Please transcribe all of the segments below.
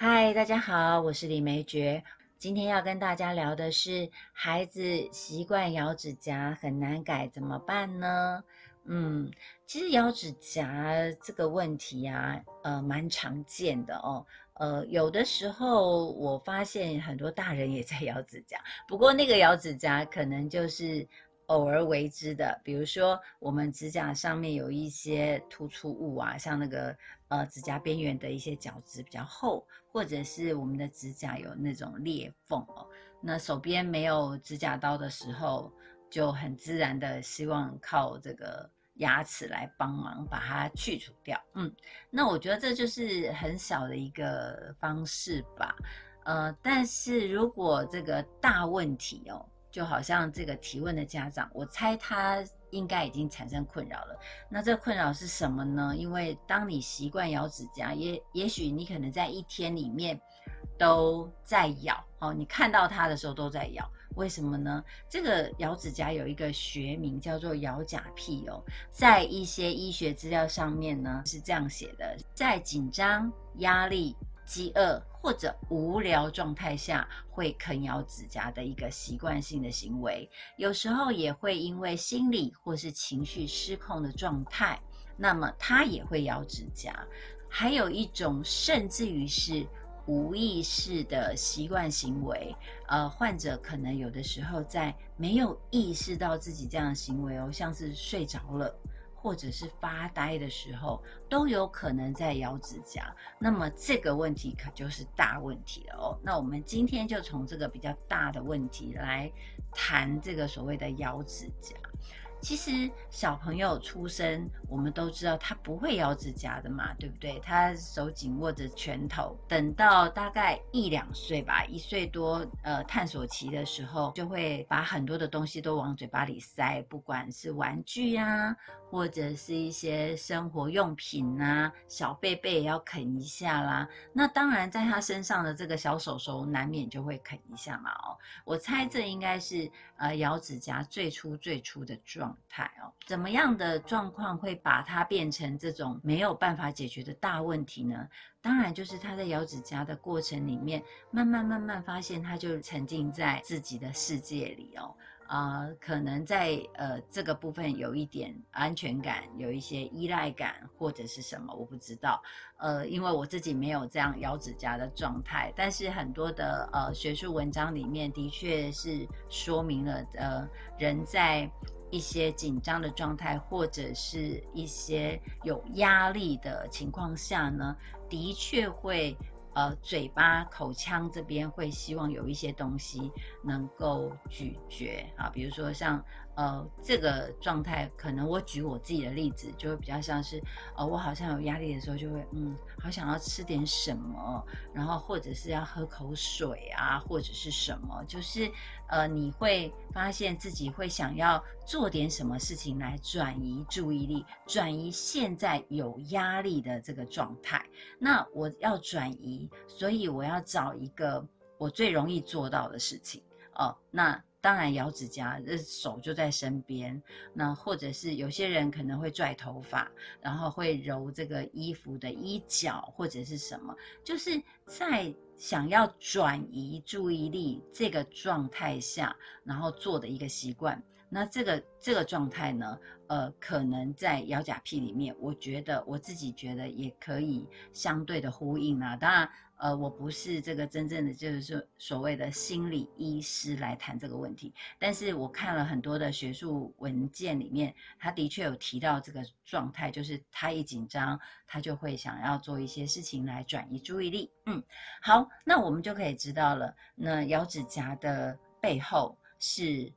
嗨，大家好，我是李梅珏。今天要跟大家聊的是，孩子习惯咬指甲很难改，怎么办呢？嗯，其实咬指甲这个问题啊，呃，蛮常见的哦。呃，有的时候我发现很多大人也在咬指甲，不过那个咬指甲可能就是偶尔为之的，比如说我们指甲上面有一些突出物啊，像那个。呃，指甲边缘的一些角质比较厚，或者是我们的指甲有那种裂缝哦。那手边没有指甲刀的时候，就很自然的希望靠这个牙齿来帮忙把它去除掉。嗯，那我觉得这就是很小的一个方式吧。呃，但是如果这个大问题哦。就好像这个提问的家长，我猜他应该已经产生困扰了。那这困扰是什么呢？因为当你习惯咬指甲，也也许你可能在一天里面都在咬哦，你看到它的时候都在咬。为什么呢？这个咬指甲有一个学名叫做咬甲癖哦，在一些医学资料上面呢是这样写的：在紧张、压力。饥饿或者无聊状态下会啃咬指甲的一个习惯性的行为，有时候也会因为心理或是情绪失控的状态，那么他也会咬指甲。还有一种甚至于是无意识的习惯行为，呃，患者可能有的时候在没有意识到自己这样的行为哦，像是睡着了。或者是发呆的时候，都有可能在咬指甲。那么这个问题可就是大问题了哦。那我们今天就从这个比较大的问题来谈这个所谓的咬指甲。其实小朋友出生，我们都知道他不会咬指甲的嘛，对不对？他手紧握着拳头，等到大概一两岁吧，一岁多，呃，探索期的时候，就会把很多的东西都往嘴巴里塞，不管是玩具呀，或者是一些生活用品啊，小贝贝也要啃一下啦。那当然，在他身上的这个小手手，难免就会啃一下嘛。哦，我猜这应该是呃咬指甲最初最初的状。态哦，怎么样的状况会把它变成这种没有办法解决的大问题呢？当然就是他在咬指甲的过程里面，慢慢慢慢发现，他就沉浸在自己的世界里哦。啊，可能在呃这个部分有一点安全感，有一些依赖感或者是什么，我不知道。呃，因为我自己没有这样咬指甲的状态，但是很多的呃学术文章里面的确是说明了，呃，人在一些紧张的状态，或者是一些有压力的情况下呢，的确会呃嘴巴口腔这边会希望有一些东西能够咀嚼啊，比如说像。呃，这个状态可能我举我自己的例子，就会比较像是，呃，我好像有压力的时候，就会嗯，好想要吃点什么，然后或者是要喝口水啊，或者是什么，就是呃，你会发现自己会想要做点什么事情来转移注意力，转移现在有压力的这个状态。那我要转移，所以我要找一个我最容易做到的事情哦，那。当然咬指甲，这手就在身边。那或者是有些人可能会拽头发，然后会揉这个衣服的衣角或者是什么，就是在想要转移注意力这个状态下，然后做的一个习惯。那这个这个状态呢，呃，可能在咬甲癖里面，我觉得我自己觉得也可以相对的呼应啊。当然。呃，我不是这个真正的就是说所谓的心理医师来谈这个问题，但是我看了很多的学术文件里面，他的确有提到这个状态，就是他一紧张，他就会想要做一些事情来转移注意力。嗯，好，那我们就可以知道了，那咬指甲的背后是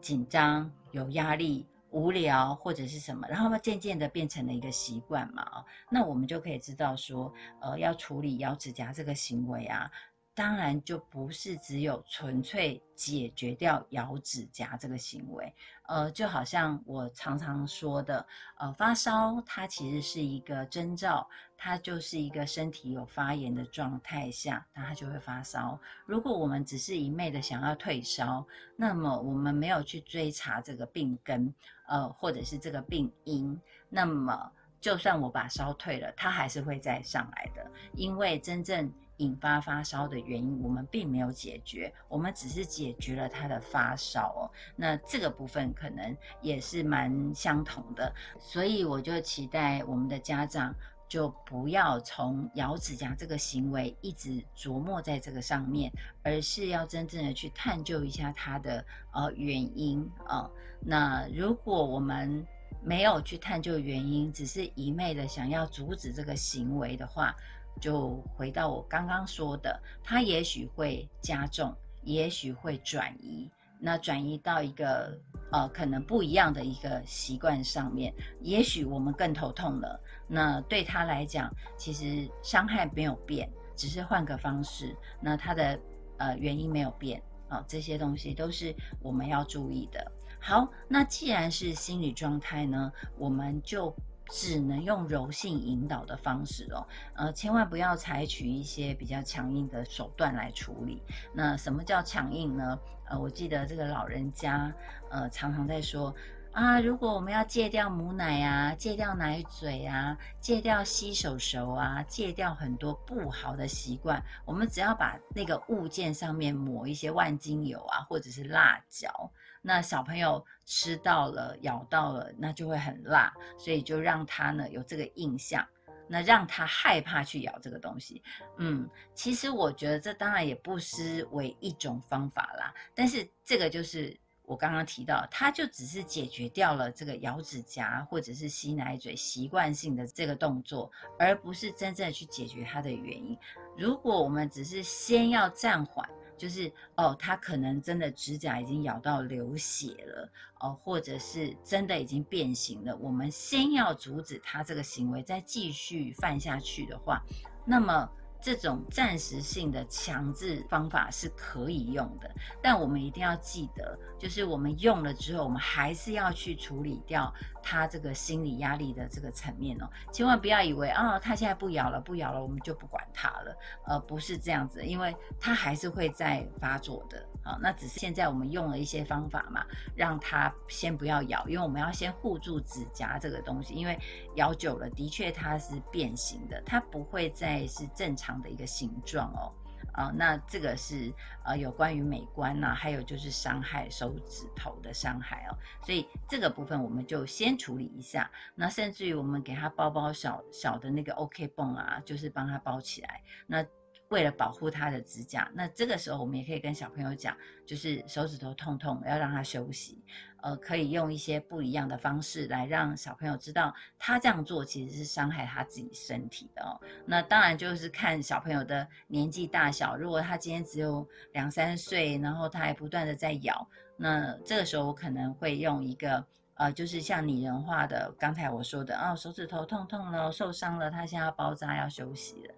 紧张、有压力。无聊或者是什么，然后渐渐的变成了一个习惯嘛，啊，那我们就可以知道说，呃，要处理咬指甲这个行为啊。当然就不是只有纯粹解决掉咬指甲这个行为，呃，就好像我常常说的，呃，发烧它其实是一个征兆，它就是一个身体有发炎的状态下，那它就会发烧。如果我们只是一昧的想要退烧，那么我们没有去追查这个病根，呃，或者是这个病因，那么就算我把烧退了，它还是会再上来的，因为真正。引发发烧的原因，我们并没有解决，我们只是解决了他的发烧哦。那这个部分可能也是蛮相同的，所以我就期待我们的家长就不要从咬指甲这个行为一直琢磨在这个上面，而是要真正的去探究一下它的呃原因啊。那如果我们没有去探究原因，只是一昧的想要阻止这个行为的话，就回到我刚刚说的，它也许会加重，也许会转移。那转移到一个呃可能不一样的一个习惯上面，也许我们更头痛了。那对他来讲，其实伤害没有变，只是换个方式。那他的呃原因没有变啊，这些东西都是我们要注意的。好，那既然是心理状态呢，我们就。只能用柔性引导的方式哦，呃，千万不要采取一些比较强硬的手段来处理。那什么叫强硬呢？呃，我记得这个老人家呃常常在说啊，如果我们要戒掉母奶啊，戒掉奶嘴啊，戒掉洗手手啊，戒掉很多不好的习惯，我们只要把那个物件上面抹一些万金油啊，或者是辣椒。那小朋友吃到了、咬到了，那就会很辣，所以就让他呢有这个印象，那让他害怕去咬这个东西。嗯，其实我觉得这当然也不失为一种方法啦，但是这个就是我刚刚提到，它就只是解决掉了这个咬指甲或者是吸奶嘴习惯性的这个动作，而不是真正去解决它的原因。如果我们只是先要暂缓。就是哦，他可能真的指甲已经咬到流血了哦，或者是真的已经变形了。我们先要阻止他这个行为再继续犯下去的话，那么。这种暂时性的强制方法是可以用的，但我们一定要记得，就是我们用了之后，我们还是要去处理掉他这个心理压力的这个层面哦。千万不要以为啊，他现在不咬了，不咬了，我们就不管他了。呃，不是这样子，因为他还是会在发作的。好，那只是现在我们用了一些方法嘛，让他先不要咬，因为我们要先护住指甲这个东西，因为咬久了的确它是变形的，它不会再是正常。的一个形状哦，啊，那这个是呃有关于美观呐，还有就是伤害手指头的伤害哦，所以这个部分我们就先处理一下。那甚至于我们给他包包小小的那个 OK 泵啊，就是帮他包起来。那为了保护他的指甲，那这个时候我们也可以跟小朋友讲，就是手指头痛痛，要让他休息。呃，可以用一些不一样的方式来让小朋友知道，他这样做其实是伤害他自己身体的哦。那当然就是看小朋友的年纪大小，如果他今天只有两三岁，然后他还不断的在咬，那这个时候我可能会用一个呃，就是像拟人化的，刚才我说的哦，手指头痛痛了，受伤了，他现在要包扎要休息了。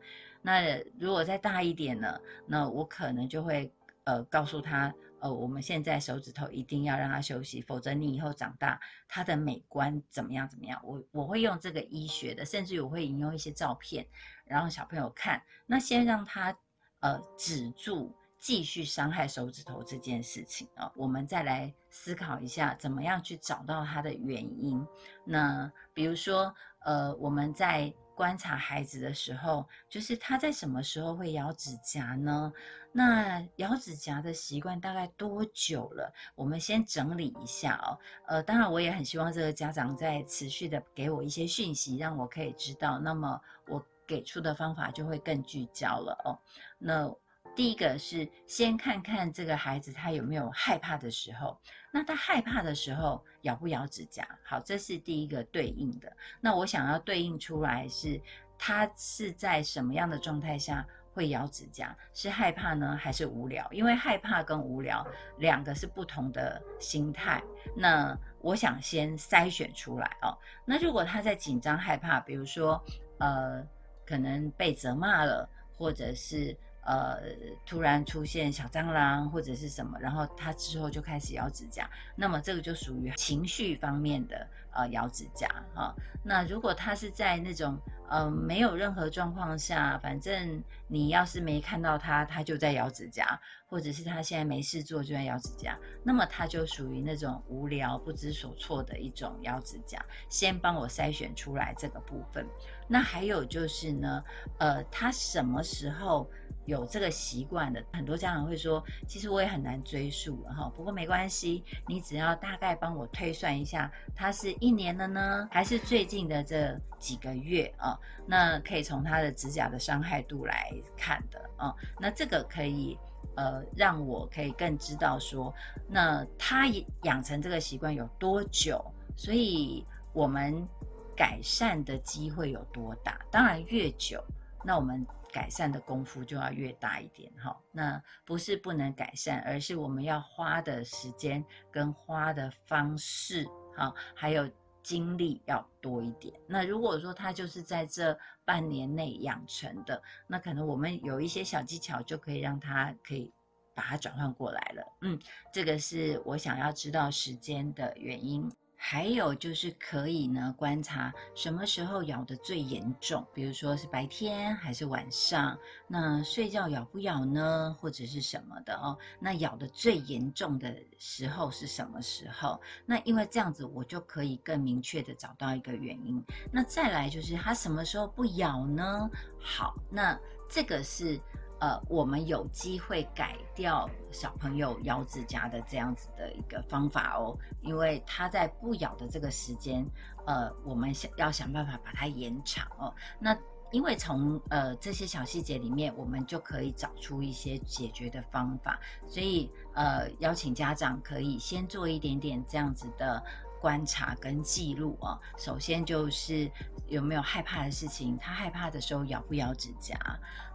那如果再大一点呢？那我可能就会呃告诉他，呃，我们现在手指头一定要让他休息，否则你以后长大，他的美观怎么样怎么样？我我会用这个医学的，甚至我会引用一些照片，然后小朋友看。那先让他呃止住继续伤害手指头这件事情啊，我们再来思考一下，怎么样去找到它的原因。那比如说呃，我们在。观察孩子的时候，就是他在什么时候会咬指甲呢？那咬指甲的习惯大概多久了？我们先整理一下哦。呃，当然我也很希望这个家长在持续的给我一些讯息，让我可以知道，那么我给出的方法就会更聚焦了哦。那。第一个是先看看这个孩子他有没有害怕的时候，那他害怕的时候咬不咬指甲？好，这是第一个对应的。那我想要对应出来是他是在什么样的状态下会咬指甲？是害怕呢，还是无聊？因为害怕跟无聊两个是不同的心态。那我想先筛选出来哦。那如果他在紧张害怕，比如说呃，可能被责骂了，或者是。呃，突然出现小蟑螂或者是什么，然后他之后就开始咬指甲，那么这个就属于情绪方面的呃咬指甲哈。那如果他是在那种呃没有任何状况下，反正你要是没看到他，他就在咬指甲，或者是他现在没事做就在咬指甲，那么他就属于那种无聊不知所措的一种咬指甲。先帮我筛选出来这个部分。那还有就是呢，呃，他什么时候？有这个习惯的，很多家长会说，其实我也很难追溯哈。不过没关系，你只要大概帮我推算一下，它是一年的呢，还是最近的这几个月啊？那可以从他的指甲的伤害度来看的啊。那这个可以呃让我可以更知道说，那他养成这个习惯有多久？所以我们改善的机会有多大？当然越久，那我们。改善的功夫就要越大一点哈，那不是不能改善，而是我们要花的时间跟花的方式哈，还有精力要多一点。那如果说他就是在这半年内养成的，那可能我们有一些小技巧就可以让他可以把它转换过来了。嗯，这个是我想要知道时间的原因。还有就是可以呢观察什么时候咬的最严重，比如说是白天还是晚上，那睡觉咬不咬呢，或者是什么的哦？那咬的最严重的时候是什么时候？那因为这样子我就可以更明确的找到一个原因。那再来就是它什么时候不咬呢？好，那这个是。呃，我们有机会改掉小朋友咬指甲的这样子的一个方法哦，因为他在不咬的这个时间，呃，我们想要想办法把它延长哦。那因为从呃这些小细节里面，我们就可以找出一些解决的方法，所以呃邀请家长可以先做一点点这样子的。观察跟记录哦，首先就是有没有害怕的事情，他害怕的时候咬不咬指甲，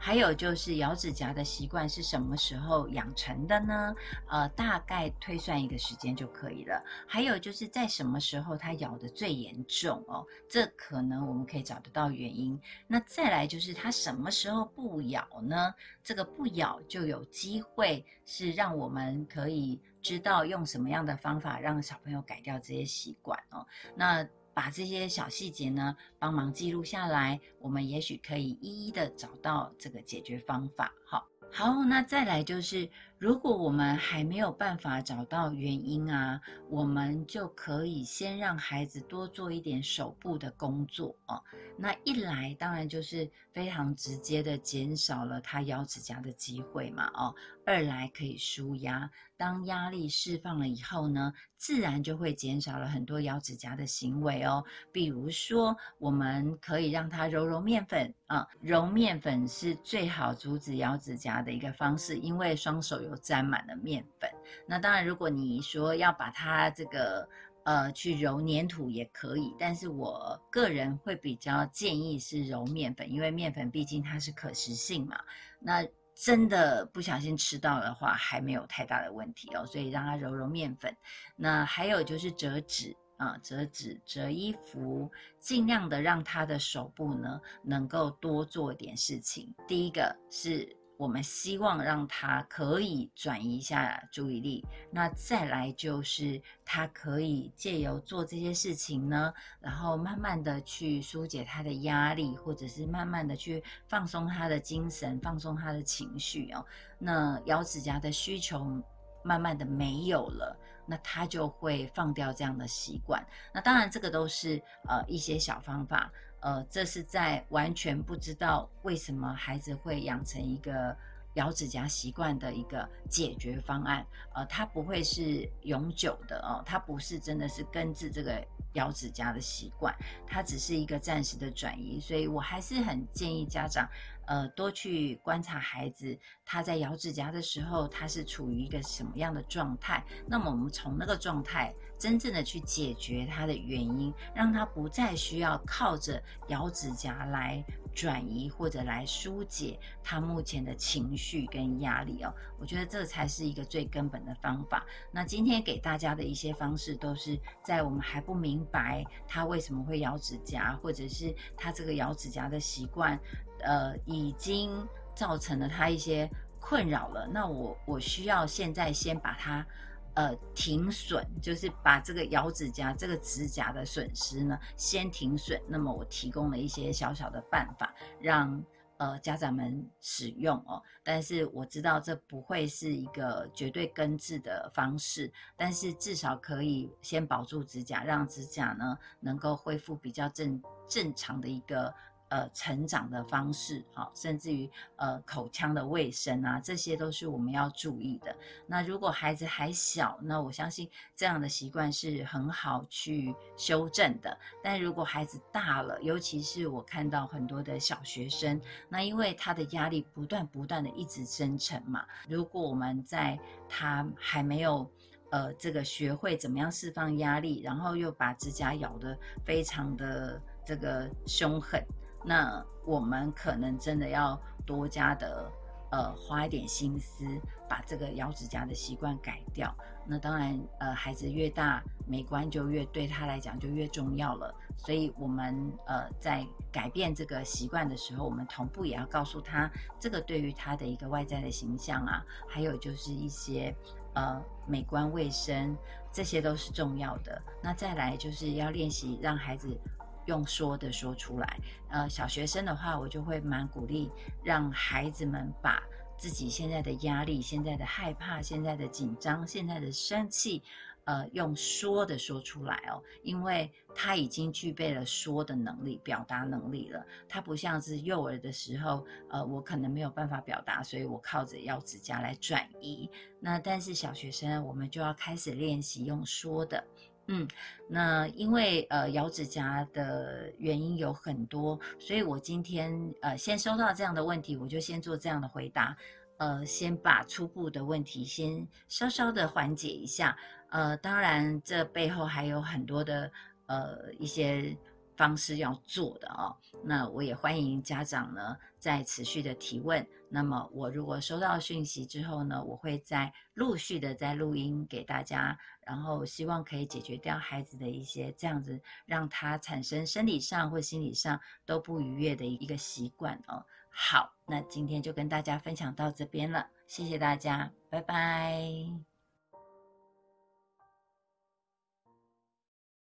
还有就是咬指甲的习惯是什么时候养成的呢？呃，大概推算一个时间就可以了。还有就是在什么时候他咬的最严重哦，这可能我们可以找得到原因。那再来就是他什么时候不咬呢？这个不咬就有机会是让我们可以。知道用什么样的方法让小朋友改掉这些习惯哦，那把这些小细节呢帮忙记录下来，我们也许可以一一的找到这个解决方法。好，好，那再来就是。如果我们还没有办法找到原因啊，我们就可以先让孩子多做一点手部的工作哦。那一来当然就是非常直接的减少了他咬指甲的机会嘛哦。二来可以舒压，当压力释放了以后呢，自然就会减少了很多咬指甲的行为哦。比如说，我们可以让他揉揉面粉啊，揉面粉是最好阻止咬指甲的一个方式，因为双手有。沾满了面粉，那当然，如果你说要把它这个呃去揉粘土也可以，但是我个人会比较建议是揉面粉，因为面粉毕竟它是可食性嘛。那真的不小心吃到的话，还没有太大的问题哦，所以让他揉揉面粉。那还有就是折纸啊，折纸、折衣服，尽量的让他的手部呢能够多做点事情。第一个是。我们希望让他可以转移一下注意力，那再来就是他可以借由做这些事情呢，然后慢慢的去疏解他的压力，或者是慢慢的去放松他的精神，放松他的情绪哦。那咬指甲的需求慢慢的没有了，那他就会放掉这样的习惯。那当然这个都是呃一些小方法。呃，这是在完全不知道为什么孩子会养成一个咬指甲习惯的一个解决方案。呃，它不会是永久的哦，它不是真的是根治这个咬指甲的习惯，它只是一个暂时的转移。所以我还是很建议家长。呃，多去观察孩子他在咬指甲的时候，他是处于一个什么样的状态？那么我们从那个状态真正的去解决它的原因，让他不再需要靠着咬指甲来转移或者来疏解他目前的情绪跟压力哦。我觉得这才是一个最根本的方法。那今天给大家的一些方式，都是在我们还不明白他为什么会咬指甲，或者是他这个咬指甲的习惯。呃，已经造成了他一些困扰了。那我我需要现在先把它呃停损，就是把这个咬指甲这个指甲的损失呢先停损。那么我提供了一些小小的办法，让呃家长们使用哦。但是我知道这不会是一个绝对根治的方式，但是至少可以先保住指甲，让指甲呢能够恢复比较正正常的一个。呃成长的方式，好，甚至于呃口腔的卫生啊，这些都是我们要注意的。那如果孩子还小，那我相信这样的习惯是很好去修正的。但如果孩子大了，尤其是我看到很多的小学生，那因为他的压力不断不断的一直生成嘛，如果我们在他还没有呃，这个学会怎么样释放压力，然后又把指甲咬得非常的这个凶狠，那我们可能真的要多加的呃花一点心思，把这个咬指甲的习惯改掉。那当然，呃，孩子越大，美观就越对他来讲就越重要了。所以，我们呃在改变这个习惯的时候，我们同步也要告诉他，这个对于他的一个外在的形象啊，还有就是一些。呃，美观卫生这些都是重要的。那再来就是要练习让孩子用说的说出来。呃，小学生的话，我就会蛮鼓励让孩子们把自己现在的压力、现在的害怕、现在的紧张、现在的生气。呃，用说的说出来哦，因为他已经具备了说的能力、表达能力了。他不像是幼儿的时候，呃，我可能没有办法表达，所以我靠着咬指甲来转移。那但是小学生，我们就要开始练习用说的。嗯，那因为呃咬指甲的原因有很多，所以我今天呃先收到这样的问题，我就先做这样的回答。呃，先把初步的问题先稍稍的缓解一下。呃，当然，这背后还有很多的呃一些方式要做的哦。那我也欢迎家长呢在持续的提问。那么我如果收到讯息之后呢，我会再陆续的再录音给大家，然后希望可以解决掉孩子的一些这样子让他产生生理上或心理上都不愉悦的一个习惯哦。好，那今天就跟大家分享到这边了，谢谢大家，拜拜。